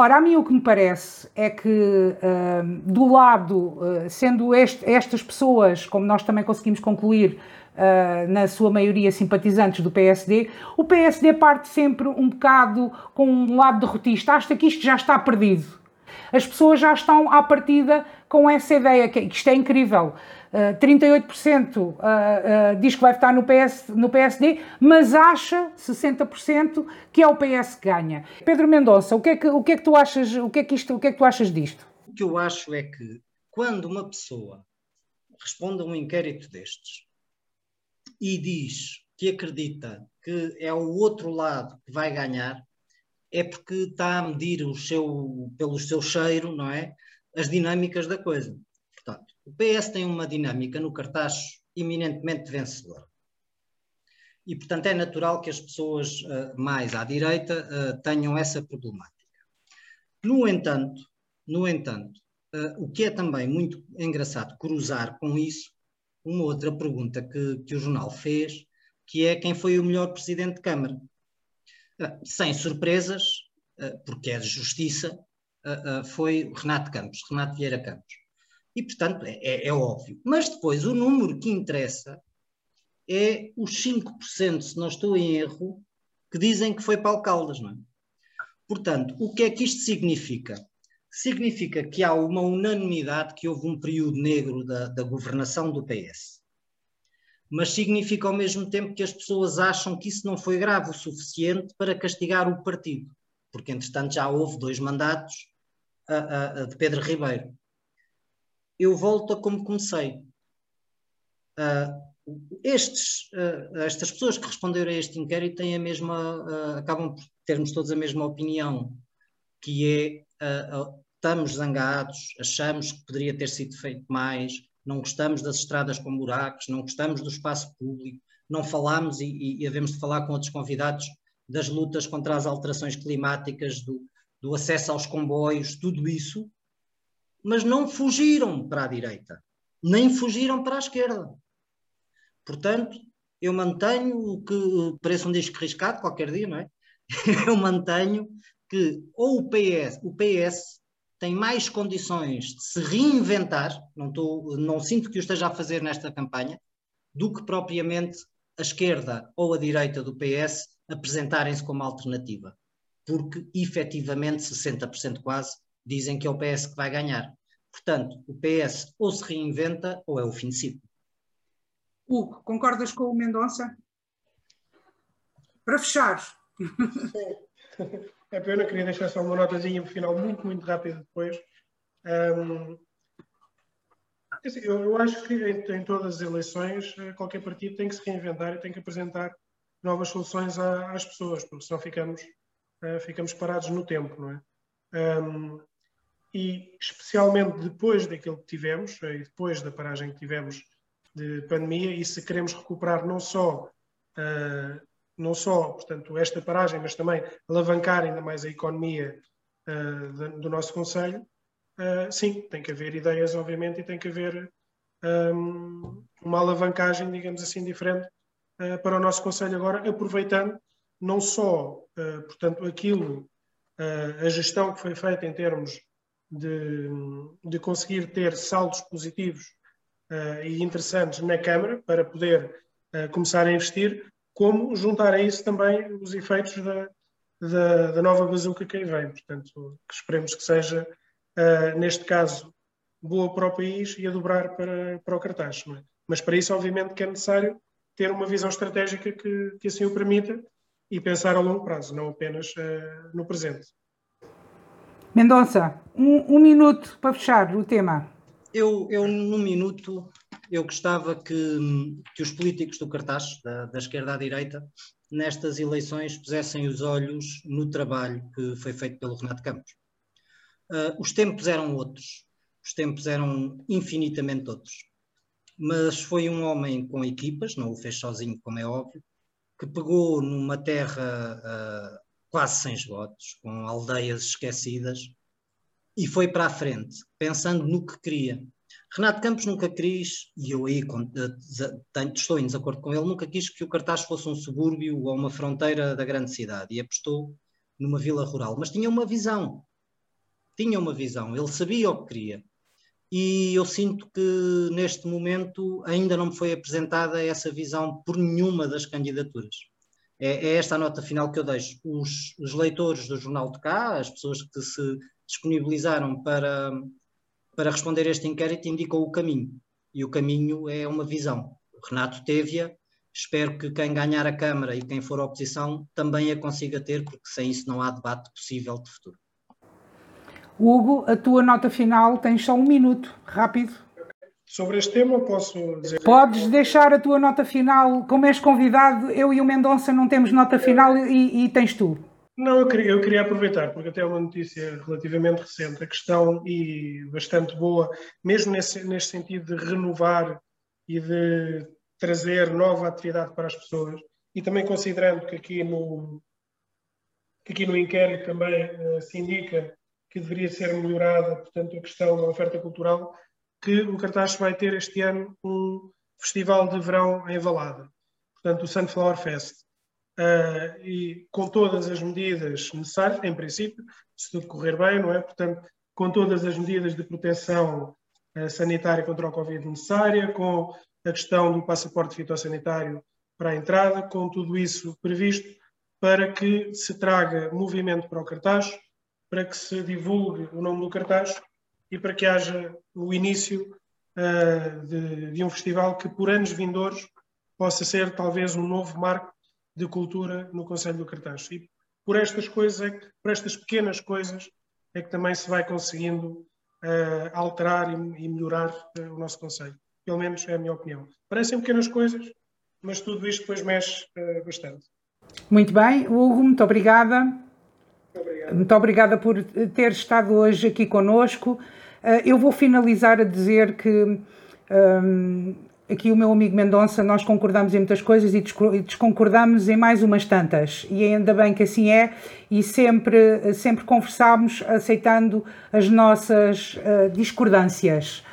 Ora, a mim o que me parece é que, uh, do lado, uh, sendo este, estas pessoas, como nós também conseguimos concluir, uh, na sua maioria simpatizantes do PSD, o PSD parte sempre um bocado com um lado derrotista, acha que isto já está perdido. As pessoas já estão à partida com essa ideia, que isto é incrível. Uh, 38% uh, uh, diz que vai votar no, PS, no PSD, mas acha 60% que é o PS que ganha. Pedro Mendonça, o que é que, o que, é que tu achas? O que é que isto? O que é que tu achas disto? O que eu acho é que quando uma pessoa responde a um inquérito destes e diz que acredita que é o outro lado que vai ganhar, é porque está a medir o seu, pelo seu cheiro, não é? As dinâmicas da coisa. Portanto, o PS tem uma dinâmica no cartaz eminentemente vencedora. E, portanto, é natural que as pessoas uh, mais à direita uh, tenham essa problemática. No entanto, no entanto, uh, o que é também muito engraçado cruzar com isso, uma outra pergunta que, que o jornal fez, que é quem foi o melhor presidente de Câmara. Sem surpresas, porque é de justiça, foi Renato Campos, Renato Vieira Campos. E, portanto, é, é, é óbvio. Mas depois, o número que interessa é os 5%, se não estou em erro, que dizem que foi Paulo Caldas, não é? Portanto, o que é que isto significa? significa que há uma unanimidade que houve um período negro da, da governação do PS. Mas significa ao mesmo tempo que as pessoas acham que isso não foi grave o suficiente para castigar o partido, porque entretanto já houve dois mandatos de Pedro Ribeiro. Eu volto a como comecei. Uh, estes, uh, estas pessoas que responderam a este inquérito têm a mesma, uh, acabam por termos todos a mesma opinião, que é estamos zangados, achamos que poderia ter sido feito mais, não gostamos das estradas com buracos, não gostamos do espaço público, não falamos e, e, e havemos de falar com outros convidados das lutas contra as alterações climáticas, do, do acesso aos comboios, tudo isso, mas não fugiram para a direita, nem fugiram para a esquerda. Portanto, eu mantenho o que parece um disco riscado qualquer dia, não é? Eu mantenho que ou o PS, o PS tem mais condições de se reinventar, não, tô, não sinto que o esteja a fazer nesta campanha, do que propriamente a esquerda ou a direita do PS apresentarem-se como alternativa. Porque, efetivamente, 60% quase dizem que é o PS que vai ganhar. Portanto, o PS ou se reinventa ou é o fim de ciclo. Hugo, concordas com o Mendonça? Para fechar. É pena, queria deixar só uma notazinha final muito, muito rápida depois. Um, assim, eu, eu, acho que em, em, todas as eleições eh, qualquer partido tem que se reinventar e tem que apresentar novas soluções à, às pessoas, porque senão ficamos, uh, ficamos parados no tempo, não é? Um, e especialmente depois daquilo que tivemos, eh, depois da paragem que tivemos de pandemia, e se queremos recuperar não só uh, não só, portanto, esta paragem, mas também alavancar ainda mais a economia uh, do nosso Conselho, uh, sim, tem que haver ideias, obviamente, e tem que haver um, uma alavancagem, digamos assim, diferente para o nosso Conselho. Agora, aproveitando não só, portanto, aquilo, a gestão que foi feita em termos de, de conseguir ter saldos positivos e interessantes na Câmara para poder começar a investir, como juntar a isso também os efeitos da, da, da nova bazuca que aí vem. Portanto, que esperemos que seja, uh, neste caso, boa para o país e a dobrar para, para o cartaz. É? Mas para isso, obviamente, que é necessário ter uma visão estratégica que, que assim o permita e pensar a longo prazo, não apenas uh, no presente. Mendonça, um, um, minuto para fechar o tema. Eu, eu, num minuto, eu gostava que, que os políticos do cartaz, da, da, esquerda à direita, nestas eleições pusessem os olhos no trabalho que foi feito pelo Renato Campos. Uh, os tempos eram outros, os tempos eram infinitamente outros. Mas foi um homem com equipas, não o fez sozinho, como é óbvio, que pegou numa terra uh, quase sem esgotos, com aldeias esquecidas, e foi para a frente, pensando no que queria Renato Campos nunca quis, e eu aí eh, estou em desacordo com ele, nunca quis que o cartaz fosse um subúrbio ou uma fronteira da grande cidade e apostou numa vila rural. Mas tinha uma visão, tinha uma visão, ele sabia o que queria. E eu sinto que neste momento ainda não me foi apresentada essa visão por nenhuma das candidaturas. É, é esta a nota final que eu deixo. Os, os leitores do Jornal de Cá, as pessoas que se disponibilizaram para, para responder este inquérito indicam o caminho. E o caminho é uma visão. Renato teve-a, espero que quem ganhar a Câmara e quem for a oposição também a consiga ter, porque sem isso não há debate possível de futuro. Hugo, a tua nota final tens só um minuto, rápido. Sobre este tema, posso dizer. Podes deixar a tua nota final. Como és convidado, eu e o Mendonça não temos nota final e, e tens tu. Não, eu queria, eu queria, aproveitar, porque até é uma notícia relativamente recente, a questão e bastante boa, mesmo nesse, nesse sentido de renovar e de trazer nova atividade para as pessoas, e também considerando que aqui no, que aqui no inquérito também uh, se indica que deveria ser melhorada, portanto, a questão da oferta cultural, que o Cartaz vai ter este ano um festival de verão em Valada, portanto, o Sunflower Fest. Uh, e com todas as medidas necessárias, em princípio, se tudo correr bem, não é? Portanto, com todas as medidas de proteção uh, sanitária contra o Covid necessária, com a questão do passaporte fitossanitário para a entrada, com tudo isso previsto, para que se traga movimento para o cartaz, para que se divulgue o nome do cartaz e para que haja o início uh, de, de, um festival que, por anos vindouros, possa ser talvez um novo marco de cultura no Conselho do Cartaz. E por estas coisas, é por estas pequenas coisas, é que também se vai conseguindo uh, alterar e, e melhorar uh, o nosso Conselho. Pelo menos é a minha opinião. Parecem pequenas coisas, mas tudo isto depois mexe bastante. Muito bem, Hugo, muito obrigada. Muito obrigada por ter estado hoje aqui conosco. Eh, eu vou finalizar a dizer que um, ehm, aqui o meu amigo Mendonça, nós concordamos em muitas coisas e desconcordamos em mais umas tantas. E ainda bem que assim é, e sempre, sempre conversamos aceitando as nossas uh, discordâncias.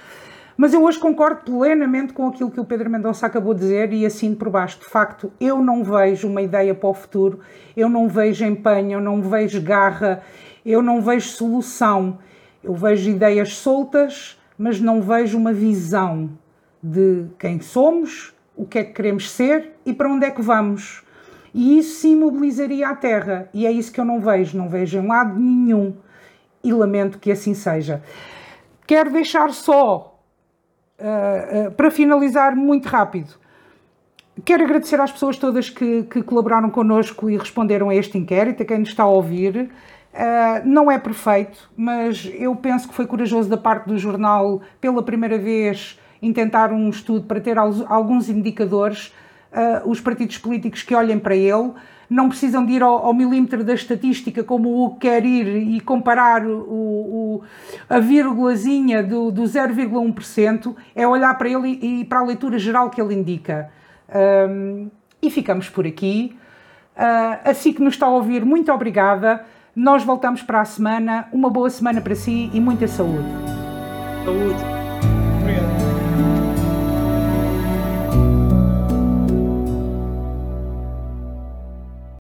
Mas eu hoje concordo plenamente com aquilo que o Pedro Mendonça acabou de dizer e assim por baixo. De facto, eu não vejo uma ideia para o futuro, eu não vejo empenho, eu não vejo garra, eu não vejo solução. Eu vejo ideias soltas, mas não vejo uma visão de quem somos, o que é que queremos ser e para onde é que vamos. E isso sim mobilizaria a Terra. E é isso que eu não vejo, não vejo em lado nenhum. E lamento que assim seja. Quero deixar só Uh, uh, para finalizar, muito rápido, quero agradecer às pessoas todas que, que, colaboraram connosco e responderam a este inquérito, a quem nos está a ouvir. Uh, não é perfeito, mas eu penso que foi corajoso da parte do jornal, pela primeira vez, intentar um estudo para ter alguns indicadores, os partidos políticos que olhem para ele não precisam de ir ao, ao milímetro da estatística como o quer ir e comparar o, o a vírgulazinha do, do 0,1%, é olhar para ele e, e, para a leitura geral que ele indica. Um, e ficamos por aqui. Uh, assim que nos está a ouvir, muito obrigada. Nós voltamos para a semana. Uma boa semana para si e muita saúde. Saúde.